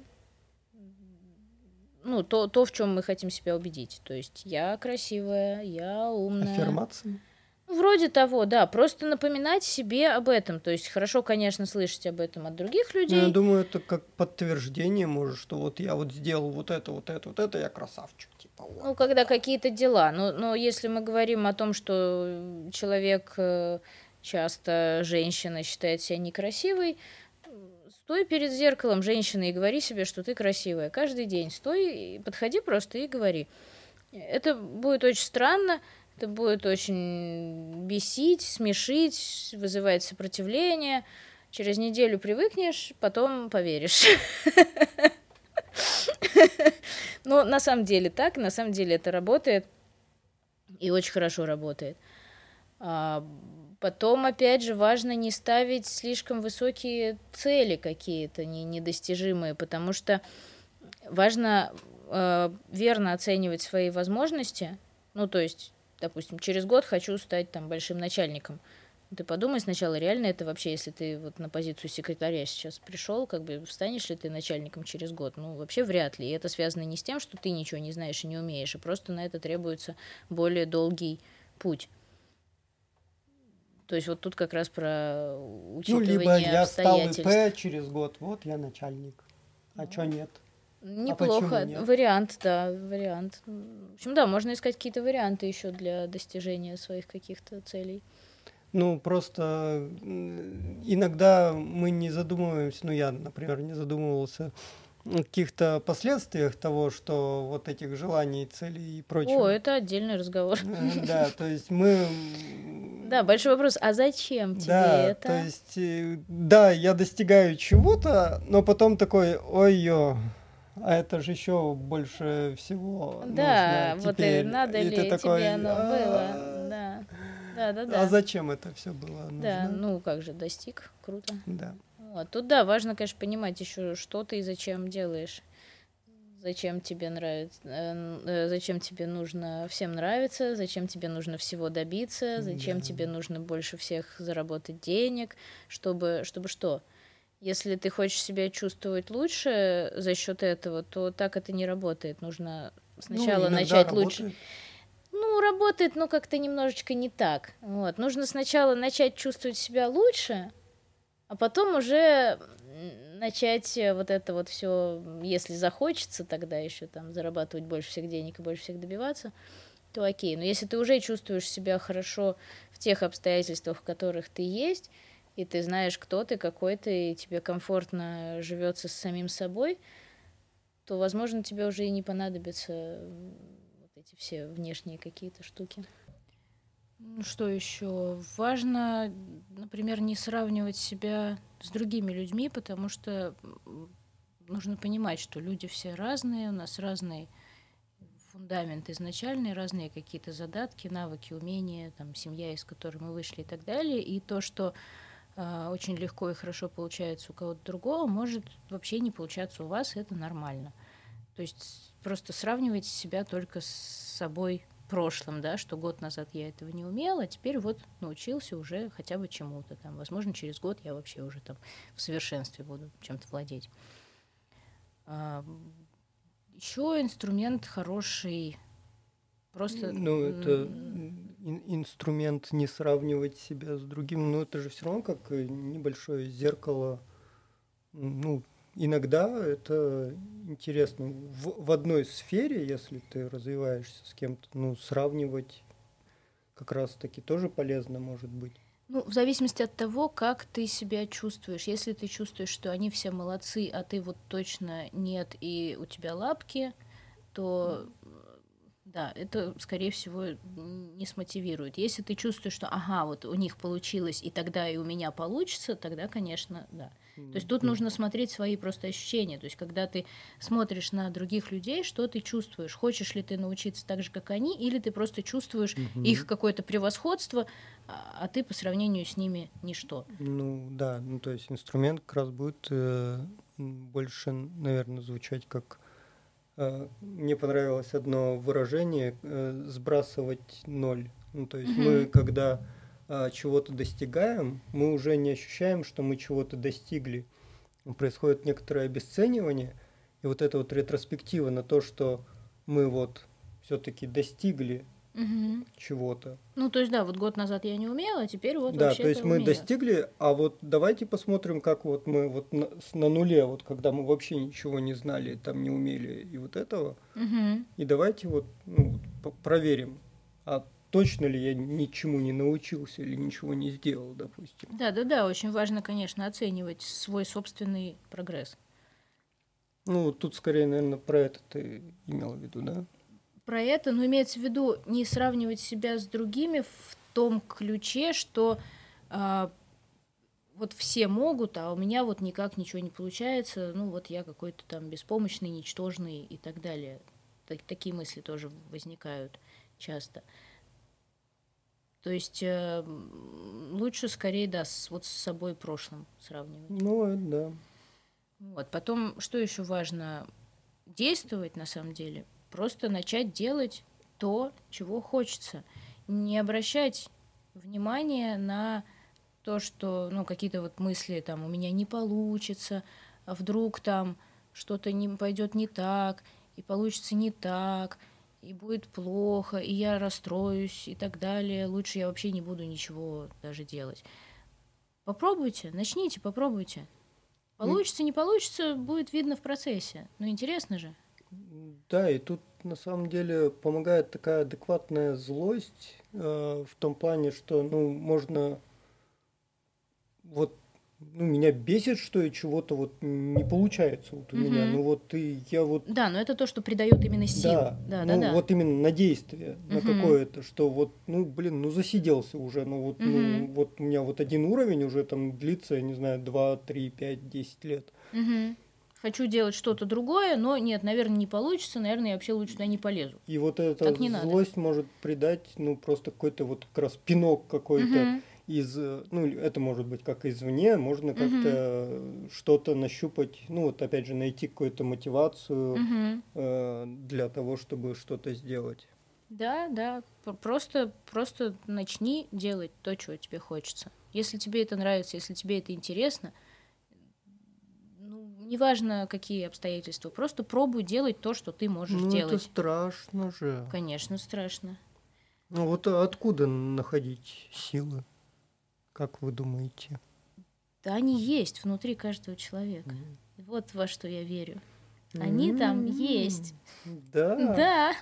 ну, то, то, в чем мы хотим себя убедить. То есть я красивая, я умная. Аффирмации? Вроде того, да. Просто напоминать себе об этом. То есть хорошо, конечно, слышать об этом от других людей. Ну, я думаю, это как подтверждение, может, что вот я вот сделал вот это, вот это, вот это, я красавчик. Типа, вот. Ну, когда какие-то дела. Но, но если мы говорим о том, что человек э, часто, женщина считает себя некрасивой, Стой перед зеркалом, женщина, и говори себе, что ты красивая. Каждый день стой, подходи просто и говори. Это будет очень странно, это будет очень бесить, смешить, вызывать сопротивление. Через неделю привыкнешь, потом поверишь. Но на самом деле так, на самом деле это работает и очень хорошо работает. А, Потом, опять же, важно не ставить слишком высокие цели какие-то не, недостижимые, потому что важно э, верно оценивать свои возможности. Ну, то есть, допустим, через год хочу стать там большим начальником. Ты подумай сначала, реально это вообще, если ты вот на позицию секретаря сейчас пришел, как бы встанешь ли ты начальником через год? Ну, вообще вряд ли. И это связано не с тем, что ты ничего не знаешь и не умеешь, а просто на это требуется более долгий путь. То есть вот тут как раз про учитывание Ну, либо я стал ИП через год, вот я начальник. А ну, что нет? Неплохо. А? Вариант, да, вариант. В общем, да, можно искать какие-то варианты еще для достижения своих каких-то целей. Ну, просто иногда мы не задумываемся, ну, я, например, не задумывался каких-то последствиях того, что вот этих желаний, целей и прочего. О, это отдельный разговор. Э, да, то есть мы... Да, большой вопрос, а зачем тебе да, это? то есть, э, да, я достигаю чего-то, но потом такой, ой-ё, а это же еще больше всего Да, нужно вот теперь. и надо и ли тебе такой, оно было, да. Да, да, да. А зачем это все было нужно? Да, ну как же, достиг, круто. Да. Вот. Тут да, важно, конечно, понимать еще, что ты и зачем делаешь. Зачем тебе нравится, э, э, зачем тебе нужно всем нравиться, зачем тебе нужно всего добиться, зачем да. тебе нужно больше всех заработать денег, чтобы, чтобы что? Если ты хочешь себя чувствовать лучше за счет этого, то так это не работает. Нужно сначала ну, начать работает. лучше. Ну, работает, но как-то немножечко не так. Вот. Нужно сначала начать чувствовать себя лучше, а потом уже начать э, вот это вот все, если захочется, тогда еще там зарабатывать больше всех денег и больше всех добиваться, то окей. Но если ты уже чувствуешь себя хорошо в тех обстоятельствах, в которых ты есть, и ты знаешь, кто ты, какой ты, и тебе комфортно живется с самим собой, то, возможно, тебе уже и не понадобится эти все внешние какие-то штуки. Ну, что еще? Важно, например, не сравнивать себя с другими людьми, потому что нужно понимать, что люди все разные, у нас разный фундамент изначальный, разные какие-то задатки, навыки, умения, там, семья, из которой мы вышли и так далее. И то, что очень легко и хорошо получается у кого-то другого, может вообще не получаться у вас, это нормально. То есть просто сравнивайте себя только с собой прошлым, да, что год назад я этого не умела, а теперь вот научился уже хотя бы чему-то там. Возможно, через год я вообще уже там в совершенстве буду чем-то владеть. А, еще инструмент хороший. Просто. Ну, это инструмент не сравнивать себя с другим, но это же все равно как небольшое зеркало. Ну, иногда это интересно. В, в одной сфере, если ты развиваешься с кем-то, ну, сравнивать как раз-таки тоже полезно может быть. Ну, в зависимости от того, как ты себя чувствуешь. Если ты чувствуешь, что они все молодцы, а ты вот точно нет, и у тебя лапки, то да, это, скорее всего, не смотивирует. Если ты чувствуешь, что ага, вот у них получилось, и тогда и у меня получится, тогда, конечно, да. То есть тут нужно смотреть свои просто ощущения. То есть когда ты смотришь на других людей, что ты чувствуешь? Хочешь ли ты научиться так же, как они, или ты просто чувствуешь угу. их какое-то превосходство, а, а ты по сравнению с ними ничто? Ну да, ну то есть инструмент как раз будет э, больше, наверное, звучать как мне понравилось одно выражение э, сбрасывать ноль. Ну то есть угу. мы когда а, чего-то достигаем, мы уже не ощущаем, что мы чего-то достигли. Происходит некоторое обесценивание, и вот эта вот ретроспектива на то, что мы вот все-таки достигли угу. чего-то. Ну, то есть, да, вот год назад я не умела, а теперь вот Да, то есть мы умею. достигли, а вот давайте посмотрим, как вот мы вот на, на нуле, вот когда мы вообще ничего не знали, там не умели и вот этого, угу. и давайте вот ну, проверим, а точно ли я ничему не научился или ничего не сделал, допустим. Да, да, да, очень важно, конечно, оценивать свой собственный прогресс. Ну, тут скорее, наверное, про это ты имел в виду, да? Про это, но имеется в виду не сравнивать себя с другими в том ключе, что а, вот все могут, а у меня вот никак ничего не получается, ну вот я какой-то там беспомощный, ничтожный и так далее. Так, такие мысли тоже возникают часто. То есть э, лучше скорее, да, с, вот с собой прошлым сравнивать. Ну, да. Вот. Потом, что еще важно? Действовать, на самом деле. Просто начать делать то, чего хочется. Не обращать внимания на то, что, ну, какие-то вот мысли, там, у меня не получится, а вдруг там что-то не пойдет не так, и получится не так – и будет плохо, и я расстроюсь и так далее. Лучше я вообще не буду ничего даже делать. Попробуйте, начните, попробуйте. Получится, не получится, будет видно в процессе. Но интересно же. Да, и тут на самом деле помогает такая адекватная злость э, в том плане, что ну можно вот ну, меня бесит, что и чего-то вот не получается вот у угу. меня. Ну вот и я вот. Да, но это то, что придает именно силу. Да, да, ну, да, да. Вот именно на действие, угу. на какое-то, что вот, ну блин, ну засиделся уже, ну вот, угу. ну вот у меня вот один уровень уже там длится, я не знаю, 2, 3, 5, 10 лет. Угу. Хочу делать что-то другое, но нет, наверное, не получится, наверное, я вообще лучше туда не полезу. И вот эта злость надо. может придать, ну, просто какой-то вот как раз пинок какой-то. Угу из, ну, это может быть как извне, можно как-то угу. что-то нащупать, ну, вот опять же, найти какую-то мотивацию угу. э, для того, чтобы что-то сделать. Да, да, просто, просто начни делать то, чего тебе хочется. Если тебе это нравится, если тебе это интересно, неважно, какие обстоятельства, просто пробуй делать то, что ты можешь ну, делать. Это страшно же. Конечно, страшно. Ну вот откуда находить силы? Как вы думаете? Да, они есть внутри каждого человека. Mm. Вот во что я верю. Они mm-hmm. там есть. Да. Да.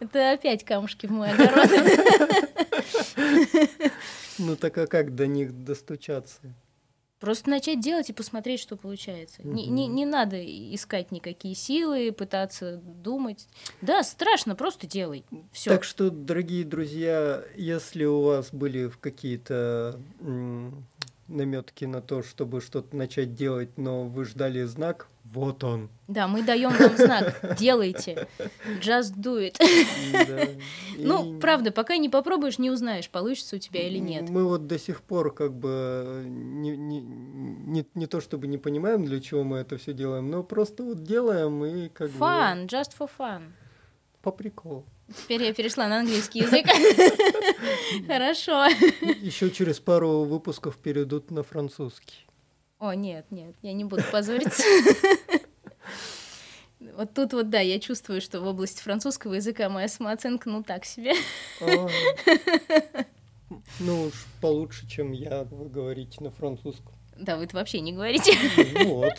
Это опять камушки в мой огород. Ну так а как до них достучаться? Просто начать делать и посмотреть, что получается. Угу. Не, не, не надо искать никакие силы, пытаться думать. Да, страшно, просто делай. Все. Так что, дорогие друзья, если у вас были какие-то наметки на то, чтобы что-то начать делать, но вы ждали знак, вот он. Да, мы даем вам знак. Делайте. Just do it. Да. Ну, правда, пока не попробуешь, не узнаешь, получится у тебя или нет. Мы вот до сих пор как бы не, не, не, не то чтобы не понимаем, для чего мы это все делаем, но просто вот делаем и как fun, бы... just for fun. По приколу. Теперь я перешла на английский язык. Хорошо. Еще через пару выпусков перейдут на французский. О, нет, нет, я не буду позориться. Вот тут вот, да, я чувствую, что в области французского языка моя самооценка, ну, так себе. Ну уж получше, чем я, вы говорите на французском. Да, вы это вообще не говорите. Вот.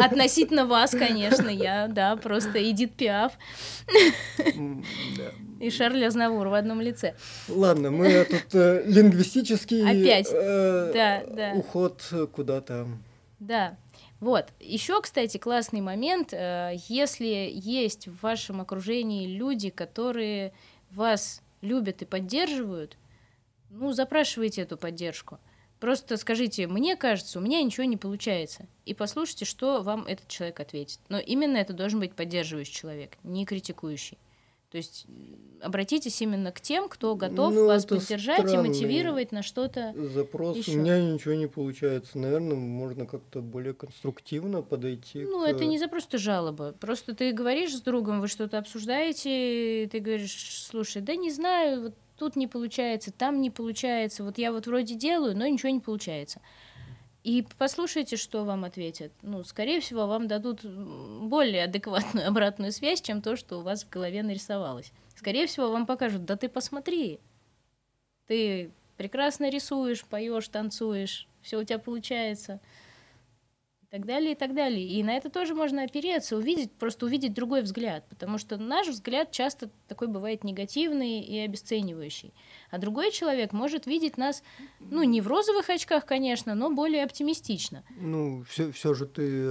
Относительно вас, конечно, я, да, просто Эдит Пиаф и Шарль Азнавур в одном лице. Ладно, мы тут э, лингвистический Опять. Э, да, да. уход куда-то. Да. Вот. Еще, кстати, классный момент. Э, если есть в вашем окружении люди, которые вас любят и поддерживают, ну, запрашивайте эту поддержку. Просто скажите, мне кажется, у меня ничего не получается. И послушайте, что вам этот человек ответит. Но именно это должен быть поддерживающий человек, не критикующий. То есть обратитесь именно к тем, кто готов ну, вас поддержать и мотивировать на что-то. Запрос. Еще. У меня ничего не получается. Наверное, можно как-то более конструктивно подойти. Ну, к... это не за просто жалоба. Просто ты говоришь с другом, вы что-то обсуждаете, ты говоришь, слушай, да не знаю, вот тут не получается, там не получается, вот я вот вроде делаю, но ничего не получается. И послушайте, что вам ответят. Ну, скорее всего, вам дадут более адекватную обратную связь, чем то, что у вас в голове нарисовалось. Скорее всего, вам покажут, да ты посмотри, ты прекрасно рисуешь, поешь, танцуешь, все у тебя получается так далее, и так далее. И на это тоже можно опереться, увидеть, просто увидеть другой взгляд, потому что наш взгляд часто такой бывает негативный и обесценивающий. А другой человек может видеть нас, ну, не в розовых очках, конечно, но более оптимистично. Ну, все, все же ты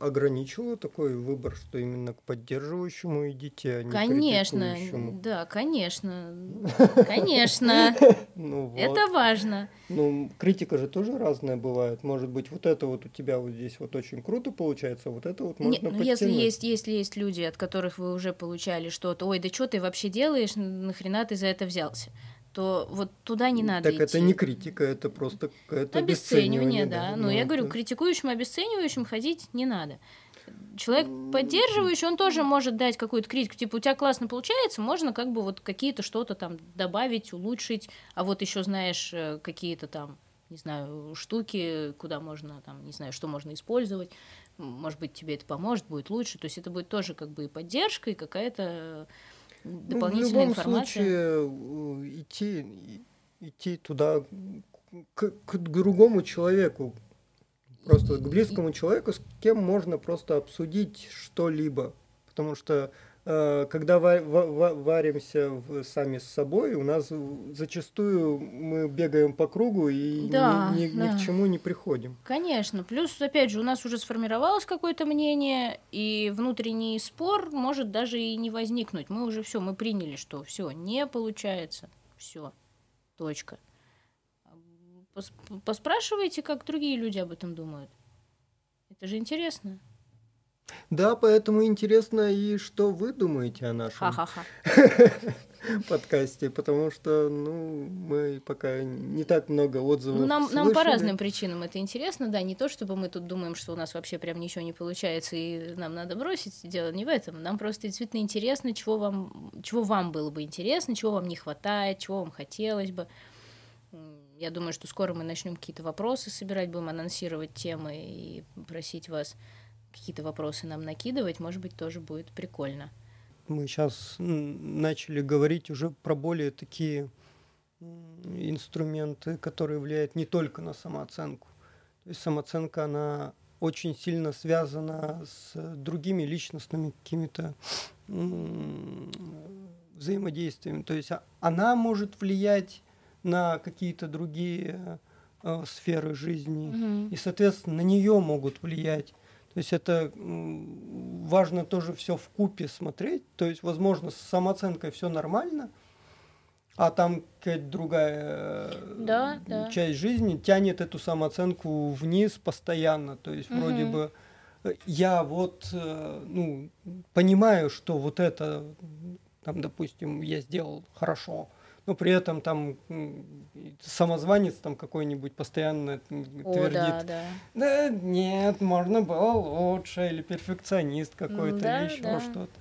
ограничила такой выбор, что именно к поддерживающему идите, а не Конечно, да, конечно, конечно. Ну. Это важно. Ну, критика же тоже разная бывает. Может быть, вот это вот у тебя вот здесь вот очень круто получается, а вот это вот можно Нет, ну, если есть, если есть люди, от которых вы уже получали что-то, ой, да что ты вообще делаешь, нахрена ты за это взялся? То вот туда не надо Так идти. это не критика, это просто какое-то обесценивание. да. да. Ну, я говорю, критикующим, обесценивающим ходить не надо. Человек поддерживающий, он тоже может дать какую-то критику. Типа, у тебя классно получается, можно как бы вот какие-то что-то там добавить, улучшить. А вот еще знаешь э, какие-то там, не знаю, штуки, куда можно там, не знаю, что можно использовать. Может быть, тебе это поможет, будет лучше. То есть это будет тоже как бы и поддержка, и какая-то дополнительная ну, в любом информация. случае э, идти, идти туда к, к другому человеку, просто к близкому человеку, с кем можно просто обсудить что-либо. Потому что когда варимся сами с собой, у нас зачастую мы бегаем по кругу и да, ни, ни, да. ни к чему не приходим. Конечно. Плюс, опять же, у нас уже сформировалось какое-то мнение, и внутренний спор может даже и не возникнуть. Мы уже все, мы приняли, что все не получается. Все. Точка. Поспрашивайте, как другие люди об этом думают. Это же интересно. Да, поэтому интересно и что вы думаете о нашем подкасте, потому что, ну, мы пока не так много отзывов Ну, нам, нам по разным причинам это интересно, да, не то, чтобы мы тут думаем, что у нас вообще прям ничего не получается, и нам надо бросить, дело не в этом, нам просто действительно интересно, чего вам, чего вам было бы интересно, чего вам не хватает, чего вам хотелось бы. Я думаю, что скоро мы начнем какие-то вопросы собирать, будем анонсировать темы и просить вас какие-то вопросы нам накидывать, может быть, тоже будет прикольно. Мы сейчас начали говорить уже про более такие инструменты, которые влияют не только на самооценку. То есть самооценка, она очень сильно связана с другими личностными какими-то взаимодействиями. То есть а, она может влиять на какие-то другие э, сферы жизни, угу. и, соответственно, на нее могут влиять. То есть это важно тоже все в купе смотреть. То есть, возможно, с самооценкой все нормально, а там какая-то другая да, да. часть жизни тянет эту самооценку вниз постоянно. То есть угу. вроде бы э, я вот э, ну понимаю, что вот это там, допустим, я сделал хорошо, но при этом там самозванец там какой-нибудь постоянно О, твердит, да, да. да нет, можно было лучше, или перфекционист какой-то, да, или еще да. что-то.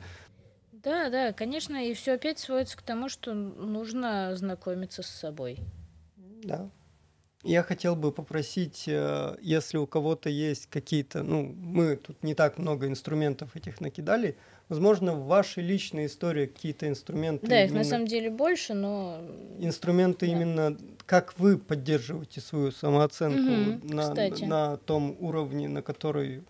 Да, да, конечно, и все опять сводится к тому, что нужно знакомиться с собой. Да. Я хотел бы попросить, э, если у кого-то есть какие-то, ну, мы тут не так много инструментов этих накидали, возможно, в вашей личной истории какие-то инструменты. Да, их на самом деле больше, но... Инструменты да. именно, как вы поддерживаете свою самооценку угу, на, на том уровне, на который,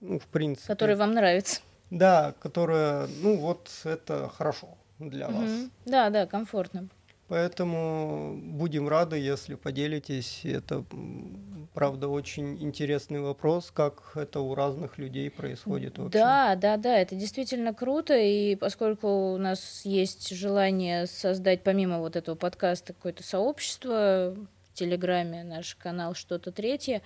ну, в принципе... Который вам нравится. Да, которая, ну вот это хорошо для угу. вас. Да, да, комфортно. Поэтому будем рады, если поделитесь. Это, правда, очень интересный вопрос, как это у разных людей происходит вообще. Да, да, да, это действительно круто. И поскольку у нас есть желание создать, помимо вот этого подкаста, какое-то сообщество в Телеграме, наш канал «Что-то третье»,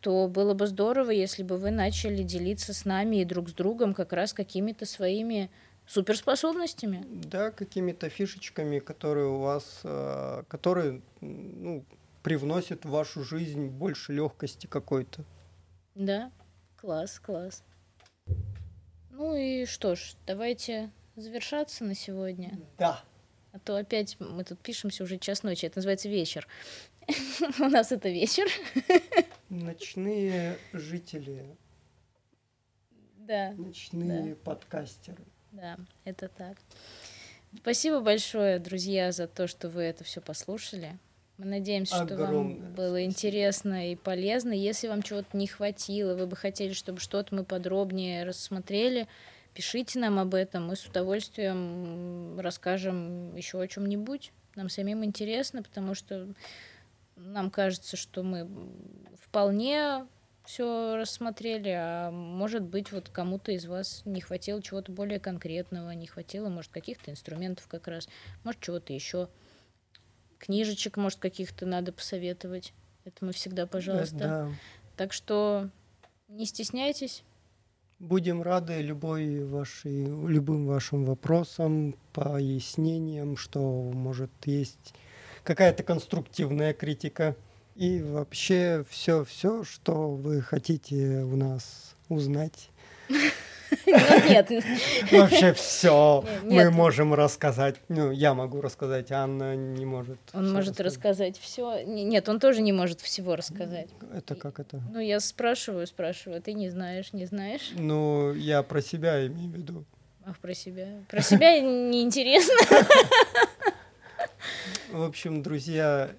то было бы здорово, если бы вы начали делиться с нами и друг с другом как раз какими-то своими суперспособностями. Да, какими-то фишечками, которые у вас, э, которые ну, привносят в вашу жизнь больше легкости какой-то. Да, класс, класс. Ну и что ж, давайте завершаться на сегодня. Да. А то опять мы тут пишемся уже час ночи. Это называется вечер. У нас это вечер. Ночные жители. Да. Ночные подкастеры. Да, это так. Спасибо большое, друзья, за то, что вы это все послушали. Мы надеемся, что вам было спасибо. интересно и полезно. Если вам чего-то не хватило, вы бы хотели, чтобы что-то мы подробнее рассмотрели, пишите нам об этом. Мы с удовольствием расскажем еще о чем-нибудь. Нам самим интересно, потому что нам кажется, что мы вполне все рассмотрели, а может быть, вот кому-то из вас не хватило чего-то более конкретного, не хватило, может, каких-то инструментов как раз, может, чего-то еще. Книжечек, может, каких-то надо посоветовать. Это мы всегда, пожалуйста. Да. Так что не стесняйтесь. Будем рады любой вашей, любым вашим вопросам, пояснениям, что, может, есть какая-то конструктивная критика. И вообще все-все, что вы хотите у нас узнать. Нет. Вообще все мы можем рассказать. Ну, я могу рассказать, Анна не может. Он может рассказать все. Нет, он тоже не может всего рассказать. Это как это? Ну, я спрашиваю, спрашиваю, а ты не знаешь, не знаешь? Ну, я про себя имею в виду. Ах, про себя. Про себя неинтересно. В общем, друзья,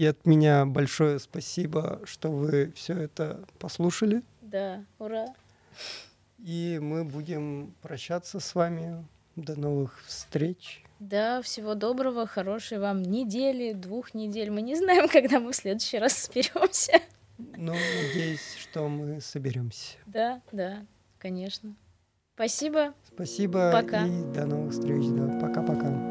и от меня большое спасибо, что вы все это послушали. Да, ура. И мы будем прощаться с вами. До новых встреч. Да, всего доброго, хорошей вам недели, двух недель. Мы не знаем, когда мы в следующий раз соберемся. Ну, надеюсь, что мы соберемся. Да, да, конечно. Спасибо. Спасибо. Пока. И до новых встреч. Да, пока-пока.